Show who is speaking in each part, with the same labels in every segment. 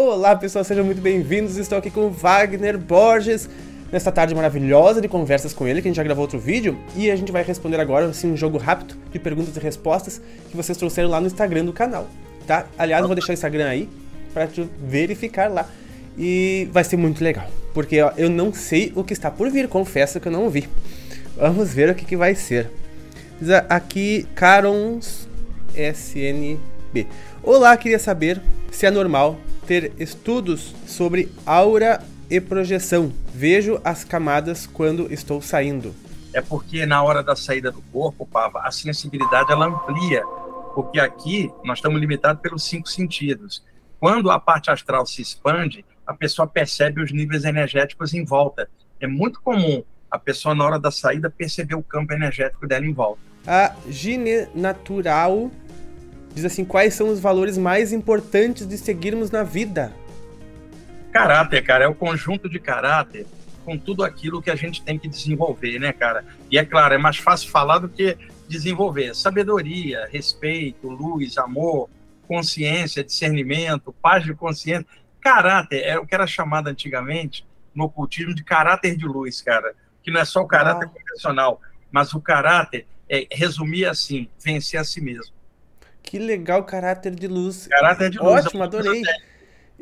Speaker 1: Olá pessoal, sejam muito bem-vindos. Estou aqui com Wagner Borges nessa tarde maravilhosa de conversas com ele, que a gente já gravou outro vídeo, e a gente vai responder agora assim, um jogo rápido de perguntas e respostas que vocês trouxeram lá no Instagram do canal, tá? Aliás, eu vou deixar o Instagram aí para te verificar lá. E vai ser muito legal, porque ó, eu não sei o que está por vir, confesso que eu não vi. Vamos ver o que, que vai ser. Aqui, Carons SNB. Olá, queria saber se é normal ter estudos sobre aura e projeção. Vejo as camadas quando estou saindo.
Speaker 2: É porque na hora da saída do corpo, Pava, a sensibilidade ela amplia, porque aqui nós estamos limitados pelos cinco sentidos. Quando a parte astral se expande, a pessoa percebe os níveis energéticos em volta. É muito comum a pessoa, na hora da saída, perceber o campo energético dela em volta.
Speaker 1: A Gine Natural diz assim: quais são os valores mais importantes de seguirmos na vida?
Speaker 2: Caráter, cara, é o conjunto de caráter com tudo aquilo que a gente tem que desenvolver, né, cara? E é claro, é mais fácil falar do que desenvolver. Sabedoria, respeito, luz, amor, consciência, discernimento, paz de consciência. Caráter é o que era chamado antigamente no ocultismo de caráter de luz, cara. Que não é só o caráter ah. convencional, mas o caráter é, resumia assim: vencer a si mesmo.
Speaker 1: Que legal, caráter de luz.
Speaker 2: Caráter de luz.
Speaker 1: Ótimo, adorei.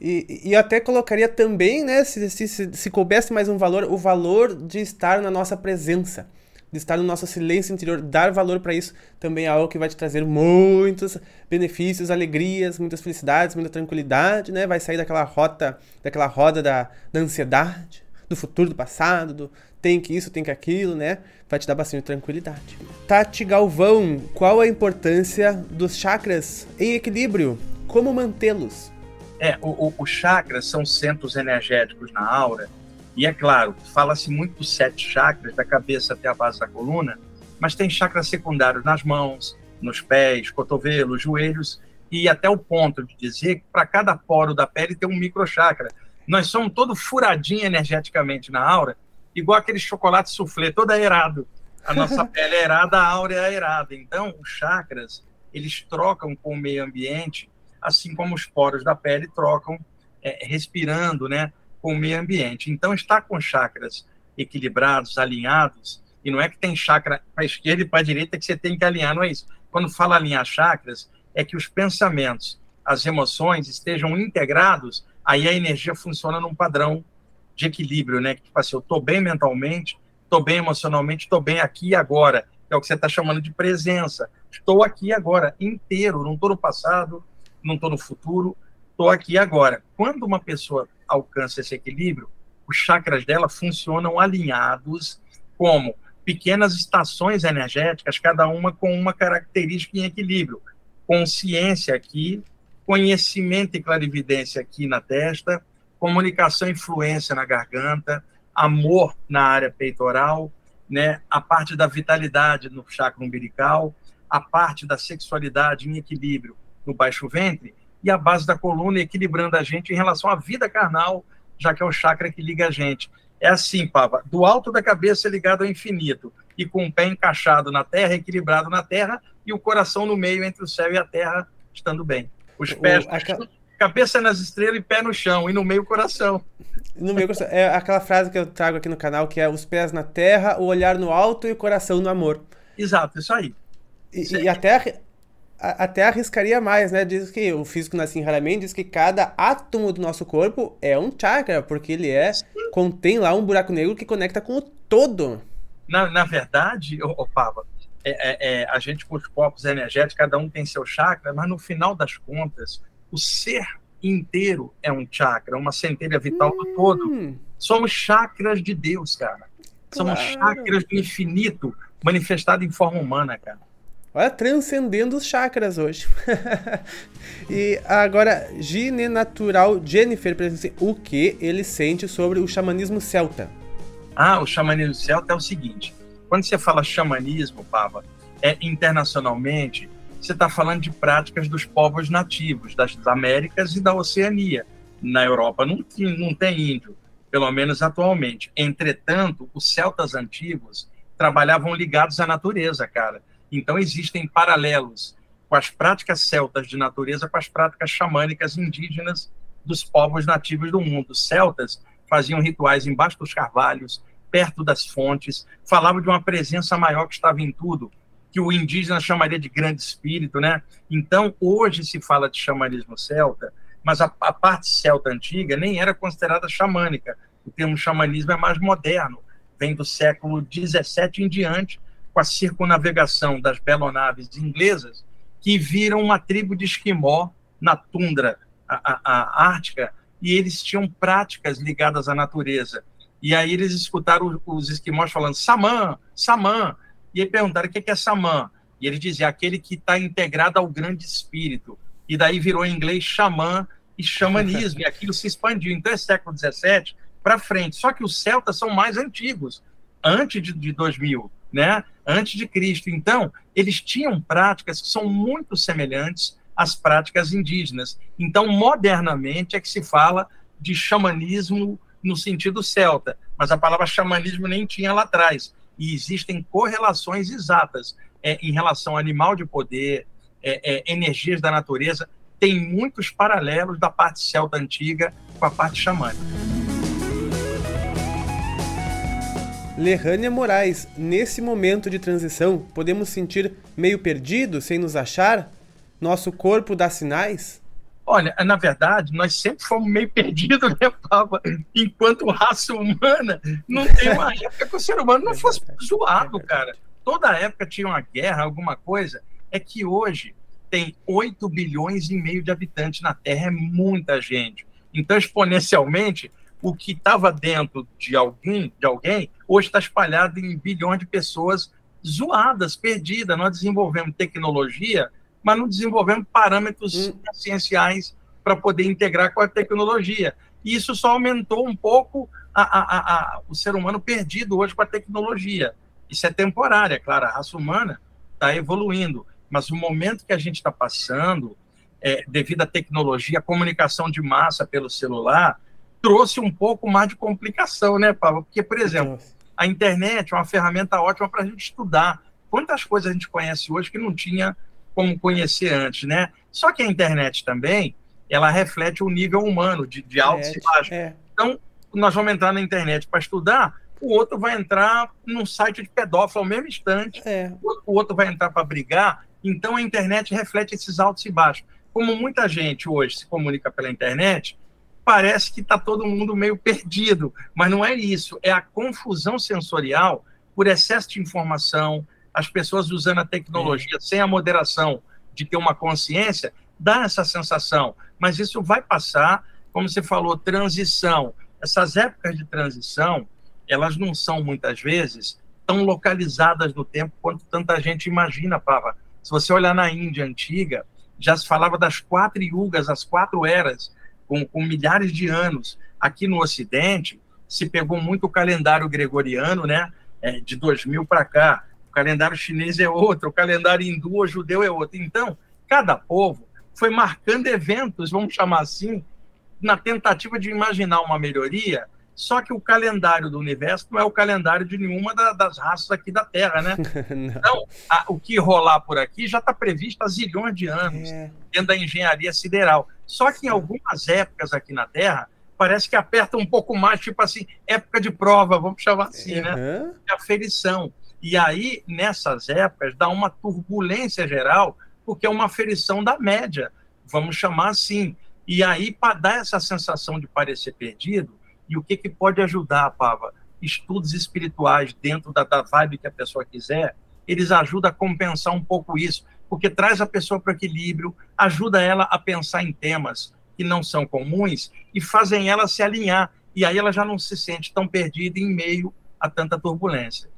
Speaker 1: E, e até colocaria também, né, se, se, se, se coubesse mais um valor, o valor de estar na nossa presença de estar no nosso silêncio interior, dar valor para isso também é algo que vai te trazer muitos benefícios, alegrias, muitas felicidades, muita tranquilidade, né? Vai sair daquela rota, daquela roda da, da ansiedade, do futuro, do passado, do tem que isso, tem que aquilo, né? Vai te dar bastante tranquilidade. Tati Galvão, qual a importância dos chakras em equilíbrio? Como mantê-los?
Speaker 2: É, os chakras são centros energéticos na aura e é claro, fala-se muito dos sete chakras, da cabeça até a base da coluna, mas tem chakras secundários nas mãos, nos pés, cotovelos, joelhos, e até o ponto de dizer que para cada poro da pele tem um microchakra. Nós somos todo furadinho energeticamente na aura, igual aquele chocolate soufflé, todo aerado. A nossa pele é aerada, a aura é aerada. Então, os chakras, eles trocam com o meio ambiente, assim como os poros da pele trocam, é, respirando, né? com o meio ambiente. Então, estar com chakras equilibrados, alinhados, e não é que tem chakra para a esquerda e para a direita que você tem que alinhar, não é isso. Quando fala alinhar chakras, é que os pensamentos, as emoções estejam integrados, aí a energia funciona num padrão de equilíbrio, né? Que tipo assim, eu estou bem mentalmente, estou bem emocionalmente, estou bem aqui e agora, é o que você está chamando de presença. Estou aqui agora, inteiro, não estou no passado, não estou no futuro, estou aqui agora. Quando uma pessoa alcança esse equilíbrio, os chakras dela funcionam alinhados como pequenas estações energéticas, cada uma com uma característica em equilíbrio. Consciência aqui, conhecimento e clarividência aqui na testa, comunicação e fluência na garganta, amor na área peitoral, né, a parte da vitalidade no chakra umbilical, a parte da sexualidade em equilíbrio no baixo ventre e a base da coluna equilibrando a gente em relação à vida carnal, já que é o chakra que liga a gente. É assim, Pava, do alto da cabeça ligado ao infinito, e com o pé encaixado na terra, equilibrado na terra, e o coração no meio entre o céu e a terra, estando bem. Os pés, o, a... cabeça nas estrelas e pé no chão, e no meio coração.
Speaker 1: No meio é aquela frase que eu trago aqui no canal, que é os pés na terra, o olhar no alto e o coração no amor.
Speaker 2: Exato, isso aí.
Speaker 1: E, e até até arriscaria mais, né? Diz que o físico Nassim Haramein diz que cada átomo do nosso corpo é um chakra, porque ele é contém lá um buraco negro que conecta com o todo.
Speaker 2: Na, na verdade, ô, Pava, é, é, é, a gente com os corpos energéticos, cada um tem seu chakra, mas no final das contas, o ser inteiro é um chakra, uma centelha vital hum. do todo. Somos chakras de Deus, cara. Somos claro. chakras do infinito manifestado em forma humana, cara.
Speaker 1: Olha, transcendendo os chakras hoje. e agora, Gine Natural Jennifer, o que ele sente sobre o xamanismo celta?
Speaker 2: Ah, o xamanismo celta é o seguinte: quando você fala xamanismo, Pava, é internacionalmente, você está falando de práticas dos povos nativos das Américas e da Oceania. Na Europa não, não tem índio, pelo menos atualmente. Entretanto, os celtas antigos trabalhavam ligados à natureza, cara então, existem paralelos com as práticas celtas de natureza com as práticas xamânicas indígenas dos povos nativos do mundo. Os celtas faziam rituais embaixo dos carvalhos, perto das fontes, falavam de uma presença maior que estava em tudo, que o indígena chamaria de grande espírito, né? Então, hoje se fala de xamanismo celta, mas a, a parte celta antiga nem era considerada xamânica. O termo xamanismo é mais moderno, vem do século XVII em diante, com a circunavegação das belonaves inglesas, que viram uma tribo de esquimó na tundra a, a, a ártica, e eles tinham práticas ligadas à natureza. E aí eles escutaram os esquimós falando Samã, Samã, e aí perguntaram o que é Samã. E eles diziam aquele que está integrado ao grande espírito. E daí virou em inglês xamã e xamanismo, e aquilo se expandiu. Então é século XVII para frente. Só que os celtas são mais antigos, antes de, de 2000, né? antes de Cristo. Então, eles tinham práticas que são muito semelhantes às práticas indígenas. Então, modernamente é que se fala de xamanismo no sentido celta, mas a palavra xamanismo nem tinha lá atrás. E existem correlações exatas é, em relação ao animal de poder, é, é, energias da natureza. Tem muitos paralelos da parte celta antiga com a parte xamânica.
Speaker 1: Lerrânia Moraes, nesse momento de transição, podemos sentir meio perdido, sem nos achar? Nosso corpo dá sinais?
Speaker 2: Olha, na verdade, nós sempre fomos meio perdidos, né, Papa? Enquanto raça humana, não tem uma época que o ser humano não fosse zoado, cara. Toda época tinha uma guerra, alguma coisa. É que hoje tem 8 bilhões e meio de habitantes na Terra, é muita gente. Então, exponencialmente, o que estava dentro de alguém, de alguém, hoje está espalhado em bilhões de pessoas zoadas, perdidas. Nós desenvolvemos tecnologia, mas não desenvolvemos parâmetros hum. essenciais para poder integrar com a tecnologia. E isso só aumentou um pouco a, a, a, o ser humano perdido hoje com a tecnologia. Isso é temporário, é claro, a raça humana está evoluindo, mas o momento que a gente está passando, é, devido à tecnologia, a comunicação de massa pelo celular, trouxe um pouco mais de complicação, né, Pablo? Porque, por exemplo, a internet é uma ferramenta ótima para a gente estudar. Quantas coisas a gente conhece hoje que não tinha como conhecer antes, né? Só que a internet também, ela reflete o nível humano, de, de altos e baixos. É. Então, nós vamos entrar na internet para estudar, o outro vai entrar num site de pedófilo ao mesmo instante, é. o outro vai entrar para brigar. Então, a internet reflete esses altos e baixos. Como muita gente hoje se comunica pela internet, parece que está todo mundo meio perdido, mas não é isso, é a confusão sensorial por excesso de informação, as pessoas usando a tecnologia sem a moderação de ter uma consciência, dá essa sensação, mas isso vai passar, como você falou, transição. Essas épocas de transição, elas não são muitas vezes tão localizadas no tempo quanto tanta gente imagina, Pava. Se você olhar na Índia antiga, já se falava das quatro yugas, as quatro eras, com, com milhares de anos. Aqui no Ocidente, se pegou muito o calendário gregoriano, né? É, de 2000 para cá. O calendário chinês é outro, o calendário hindu ou judeu é outro. Então, cada povo foi marcando eventos, vamos chamar assim, na tentativa de imaginar uma melhoria só que o calendário do universo não é o calendário de nenhuma da, das raças aqui da Terra, né? então, a, o que rolar por aqui já está previsto há zilhões de anos, é. dentro da engenharia sideral. Só que em algumas épocas aqui na Terra, parece que aperta um pouco mais, tipo assim, época de prova, vamos chamar assim, uhum. né? É aferição. E aí, nessas épocas, dá uma turbulência geral, porque é uma aferição da média, vamos chamar assim. E aí, para dar essa sensação de parecer perdido, e o que, que pode ajudar, Pava? Estudos espirituais dentro da, da vibe que a pessoa quiser, eles ajudam a compensar um pouco isso, porque traz a pessoa para o equilíbrio, ajuda ela a pensar em temas que não são comuns e fazem ela se alinhar. E aí ela já não se sente tão perdida em meio a tanta turbulência.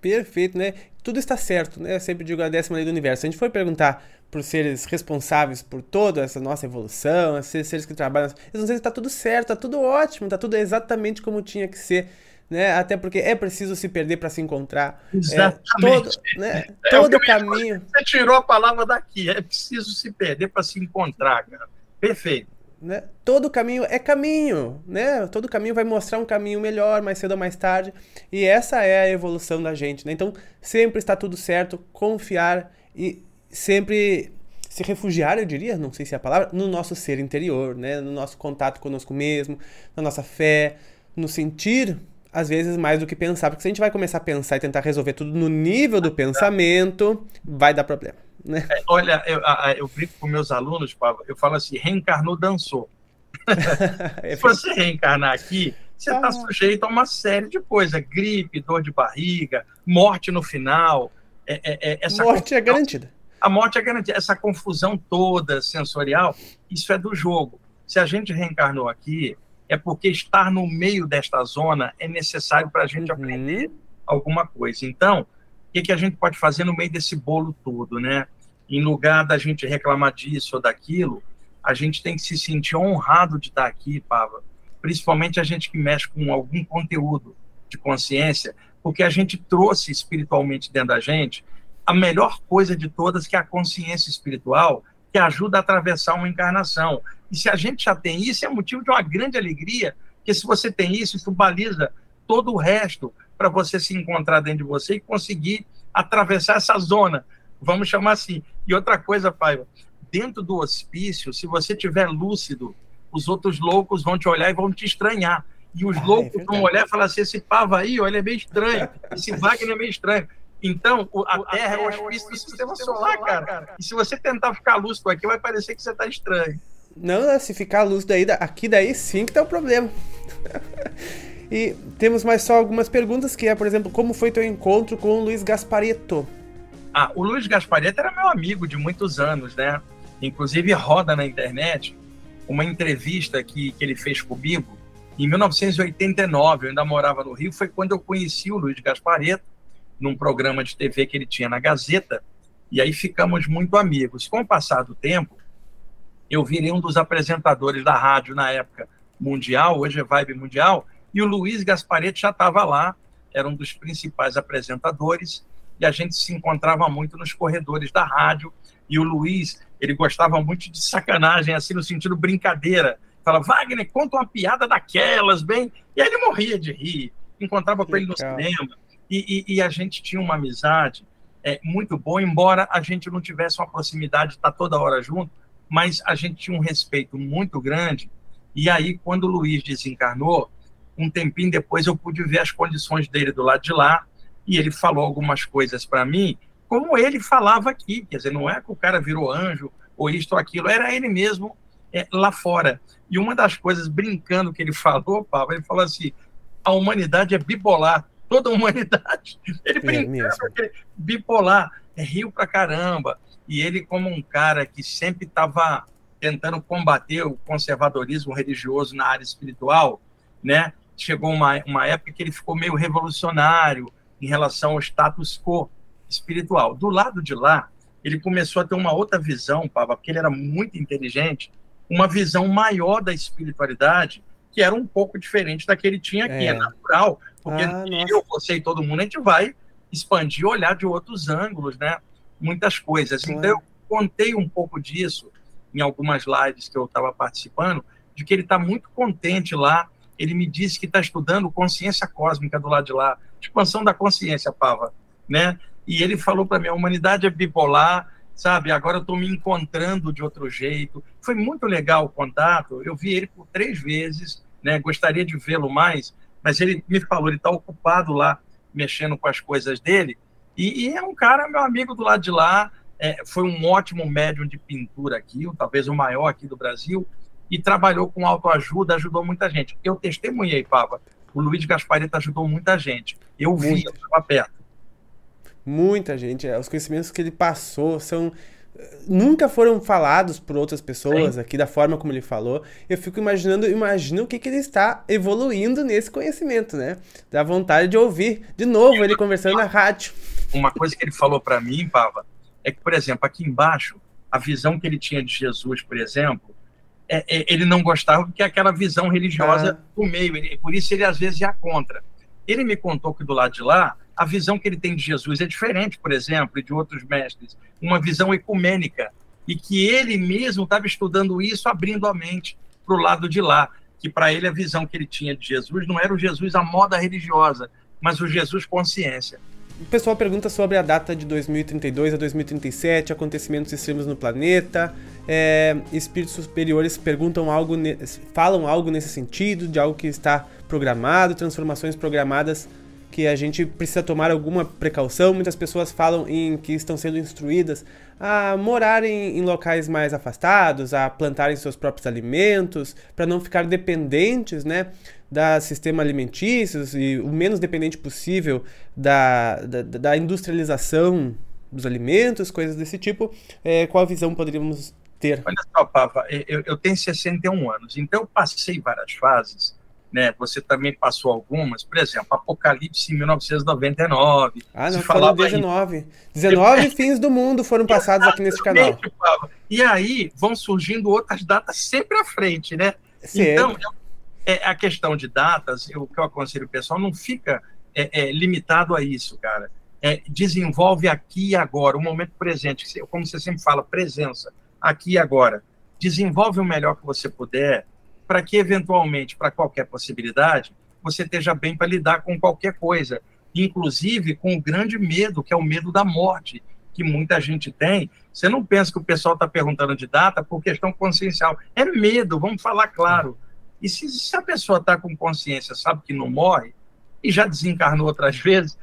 Speaker 1: Perfeito, né? Tudo está certo, né? Eu sempre digo a décima lei do universo. Se a gente for perguntar por seres responsáveis por toda essa nossa evolução, esses seres que trabalham, eles vão dizer que está tudo certo, está tudo ótimo, está tudo exatamente como tinha que ser. Né? Até porque é preciso se perder para se encontrar.
Speaker 2: Exatamente.
Speaker 1: É, todo né? é, todo o caminho.
Speaker 2: Você tirou a palavra daqui. É preciso se perder para se encontrar, cara. Perfeito.
Speaker 1: Né? Todo caminho é caminho, né? Todo caminho vai mostrar um caminho melhor, mais cedo ou mais tarde. E essa é a evolução da gente, né? Então, sempre está tudo certo, confiar e sempre se refugiar, eu diria, não sei se é a palavra, no nosso ser interior, né? No nosso contato conosco mesmo, na nossa fé, no sentir às vezes mais do que pensar, porque se a gente vai começar a pensar e tentar resolver tudo no nível do pensamento, vai dar problema. Né?
Speaker 2: É, olha, eu, eu brinco com meus alunos, Pablo, eu falo assim: reencarnou, dançou. se você reencarnar aqui, você está ah. sujeito a uma série de coisas: gripe, dor de barriga, morte no final.
Speaker 1: É, é, é essa morte é garantida.
Speaker 2: A morte é garantida. Essa confusão toda sensorial, isso é do jogo. Se a gente reencarnou aqui, é porque estar no meio desta zona é necessário para a gente uhum. aprender alguma coisa. Então, o que, a gente pode fazer no meio desse bolo todo, né? Em lugar da gente reclamar disso ou daquilo, a gente tem que se sentir honrado de estar aqui, Pava. Principalmente a gente que mexe com algum conteúdo de consciência, porque a gente trouxe espiritualmente dentro da gente a melhor coisa de todas, que é a consciência espiritual, que ajuda a atravessar uma encarnação. E se a gente já tem isso, é motivo de uma grande alegria, porque se você tem isso, isso baliza todo o resto para você se encontrar dentro de você e conseguir atravessar essa zona, vamos chamar assim. E outra coisa, Paiva, dentro do hospício, se você tiver lúcido, os outros loucos vão te olhar e vão te estranhar. E os ah, loucos é vão olhar e falar assim: esse pavo aí, olha, é meio estranho. Esse Wagner é meio estranho. Então, a, Terra é o hospício do sistema solar, cara. E se você tentar ficar lúcido aqui, vai parecer que você está estranho.
Speaker 1: Não, se ficar lúcido aí, aqui daí sim que tá o problema. e temos mais só algumas perguntas, que é, por exemplo, como foi teu encontro com o Luiz Gaspareto?
Speaker 2: Ah, o Luiz Gaspareto era meu amigo de muitos anos, né? Inclusive roda na internet uma entrevista que, que ele fez comigo em 1989. Eu ainda morava no Rio, foi quando eu conheci o Luiz Gaspareto num programa de TV que ele tinha na Gazeta, e aí ficamos muito amigos. Com o passar do tempo, eu virei um dos apresentadores da rádio na época mundial, hoje é Vibe Mundial, e o Luiz Gasparetti já estava lá, era um dos principais apresentadores, e a gente se encontrava muito nos corredores da rádio, e o Luiz, ele gostava muito de sacanagem, assim, no sentido brincadeira. Fala, Wagner, conta uma piada daquelas, bem. E aí ele morria de rir. Encontrava que com ele no cinema. E, e, e, a gente tinha uma amizade é, muito boa, embora a gente não tivesse uma proximidade de estar toda hora junto, mas a gente tinha um respeito muito grande. E aí, quando o Luiz desencarnou, um tempinho depois eu pude ver as condições dele do lado de lá, e ele falou algumas coisas para mim, como ele falava aqui. Quer dizer, não é que o cara virou anjo ou isto ou aquilo, era ele mesmo é, lá fora. E uma das coisas, brincando que ele falou, Paulo, ele falou assim: a humanidade é bipolar toda a humanidade. Ele é brincava é bipolar, é rio pra caramba. E ele, como um cara que sempre estava tentando combater o conservadorismo religioso na área espiritual, né? Chegou uma, uma época que ele ficou meio revolucionário em relação ao status quo espiritual. Do lado de lá, ele começou a ter uma outra visão, Pava, porque ele era muito inteligente, uma visão maior da espiritualidade, que era um pouco diferente da que ele tinha aqui. É, é natural, porque ah, eu, você e todo mundo, a gente vai expandir, olhar de outros ângulos, né? Muitas coisas. Então, eu contei um pouco disso em algumas lives que eu estava participando, de que ele está muito contente lá. Ele me disse que está estudando consciência cósmica do lado de lá, expansão da consciência, Pava, né? E ele falou para mim: a humanidade é bipolar, sabe? Agora eu estou me encontrando de outro jeito. Foi muito legal o contato. Eu vi ele por três vezes, né? Gostaria de vê-lo mais, mas ele me falou, ele está ocupado lá, mexendo com as coisas dele, e, e, é um cara, meu amigo do lado de lá, é, foi um ótimo médium de pintura aqui, talvez o maior aqui do Brasil, e trabalhou com autoajuda, ajudou muita gente. Eu testemunhei, Pava, o Luiz Gasparita ajudou muita gente. Eu vi, eu estava perto.
Speaker 1: Muita gente. É, os conhecimentos que ele passou são nunca foram falados por outras pessoas Sim. aqui da forma como ele falou. Eu fico imaginando, imagina o que, que ele está evoluindo nesse conhecimento, né? Dá vontade de ouvir de novo ele conversando na rádio.
Speaker 2: Uma coisa que ele falou para mim, Pava, é que, por exemplo, aqui embaixo, a visão que ele tinha de Jesus, por exemplo, é, é, ele não gostava porque é aquela visão religiosa ah. do meio, ele, por isso ele às vezes ia contra. Ele me contou que do lado de lá, a visão que ele tem de Jesus é diferente, por exemplo, de outros mestres, uma visão ecumênica, e que ele mesmo estava estudando isso, abrindo a mente para o lado de lá, que para ele a visão que ele tinha de Jesus não era o Jesus à moda religiosa, mas o Jesus consciência.
Speaker 1: O pessoal pergunta sobre a data de 2032 a 2037, acontecimentos extremos no planeta. É, espíritos superiores perguntam algo, falam algo nesse sentido, de algo que está programado, transformações programadas que a gente precisa tomar alguma precaução. Muitas pessoas falam em que estão sendo instruídas a morar em, em locais mais afastados, a plantarem seus próprios alimentos, para não ficar dependentes, né, da sistema alimentício e o menos dependente possível da, da, da industrialização dos alimentos, coisas desse tipo. É, qual visão poderíamos ter?
Speaker 2: Olha só, Pava, eu, eu tenho 61 anos, então eu passei várias fases né? Você também passou algumas, por exemplo, Apocalipse em 1999.
Speaker 1: Ah, não, falou 19. Em... 19 fins do mundo foram passados aqui nesse canal.
Speaker 2: E aí vão surgindo outras datas sempre à frente, né? Sempre. Então, é, a questão de datas, o que eu aconselho o pessoal, não fica é, é, limitado a isso, cara. É, desenvolve aqui e agora, o momento presente, como você sempre fala, presença, aqui e agora. Desenvolve o melhor que você puder, para que, eventualmente, para qualquer possibilidade, você esteja bem para lidar com qualquer coisa, inclusive com o grande medo, que é o medo da morte, que muita gente tem. Você não pensa que o pessoal está perguntando de data por questão consciencial. É medo, vamos falar claro. E se, se a pessoa está com consciência, sabe que não morre, e já desencarnou outras vezes,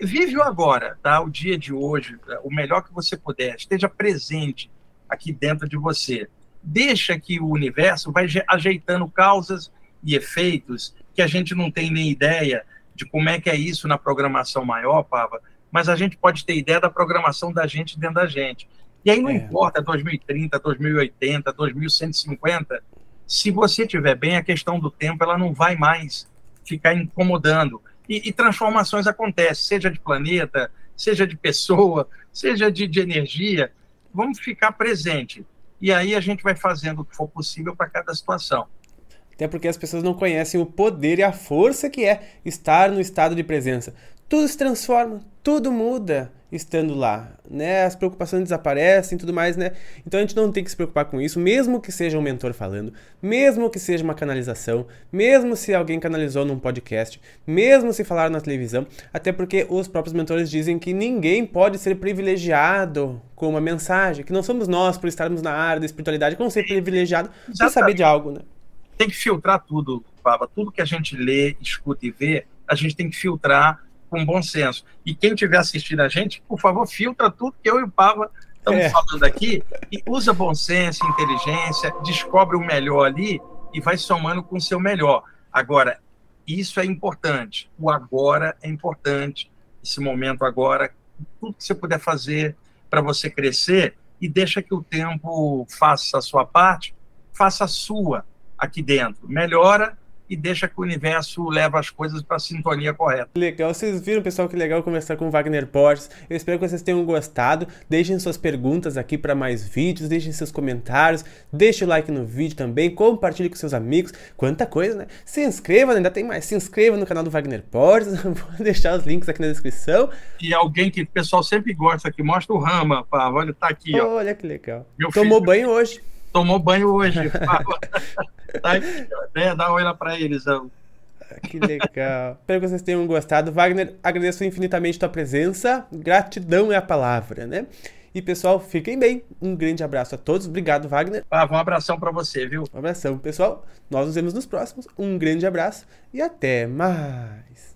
Speaker 2: vive o agora, tá? O dia de hoje, o melhor que você puder, esteja presente aqui dentro de você deixa que o universo vai ajeitando causas e efeitos que a gente não tem nem ideia de como é que é isso na programação maior, Pava, mas a gente pode ter ideia da programação da gente dentro da gente. E aí não é. importa 2030, 2080, 2150, se você estiver bem, a questão do tempo ela não vai mais ficar incomodando. E, e transformações acontecem, seja de planeta, seja de pessoa, seja de, de energia. Vamos ficar presente e aí a gente vai fazendo o que for possível para cada situação.
Speaker 1: Até porque as pessoas não conhecem o poder e a força que é estar no estado de presença. Tudo se transforma, tudo muda estando lá, né? As preocupações desaparecem e tudo mais, né? Então a gente não tem que se preocupar com isso, mesmo que seja um mentor falando, mesmo que seja uma canalização, mesmo se alguém canalizou num podcast, mesmo se falar na televisão, até porque os próprios mentores dizem que ninguém pode ser privilegiado com uma mensagem, que não somos nós por estarmos na área da espiritualidade, que ser privilegiado por saber de algo, né?
Speaker 2: Tem que filtrar tudo, Pava, tudo que a gente lê, escuta e vê, a gente tem que filtrar com bom senso. E quem estiver assistindo a gente, por favor, filtra tudo que eu e o Pava estamos é. falando aqui e usa bom senso, inteligência, descobre o melhor ali e vai somando com o seu melhor. Agora, isso é importante. O agora é importante. Esse momento agora, tudo que você puder fazer para você crescer e deixa que o tempo faça a sua parte, faça a sua aqui dentro. Melhora e deixa que o universo leve as coisas para a sintonia correta.
Speaker 1: Legal, vocês viram, pessoal, que legal conversar com o Wagner Borges. Eu espero que vocês tenham gostado. Deixem suas perguntas aqui para mais vídeos, deixem seus comentários, deixe o like no vídeo também, compartilhe com seus amigos. Quanta coisa, né? Se inscreva, ainda tem mais. Se inscreva no canal do Wagner Borges. Vou deixar os links aqui na descrição.
Speaker 2: E alguém que o pessoal sempre gosta aqui, mostra o Rama, pá. Olha, tá aqui,
Speaker 1: ó. Olha que legal. Meu Tomou filho... banho hoje
Speaker 2: tomou banho hoje. tá, né? Dá uma olhada para eles. Ó.
Speaker 1: Que legal. Espero que vocês tenham gostado. Wagner, agradeço infinitamente tua presença. Gratidão é a palavra, né? E pessoal, fiquem bem. Um grande abraço a todos. Obrigado, Wagner.
Speaker 2: Ah, um abração para você, viu?
Speaker 1: Um abração, pessoal. Nós nos vemos nos próximos. Um grande abraço e até mais.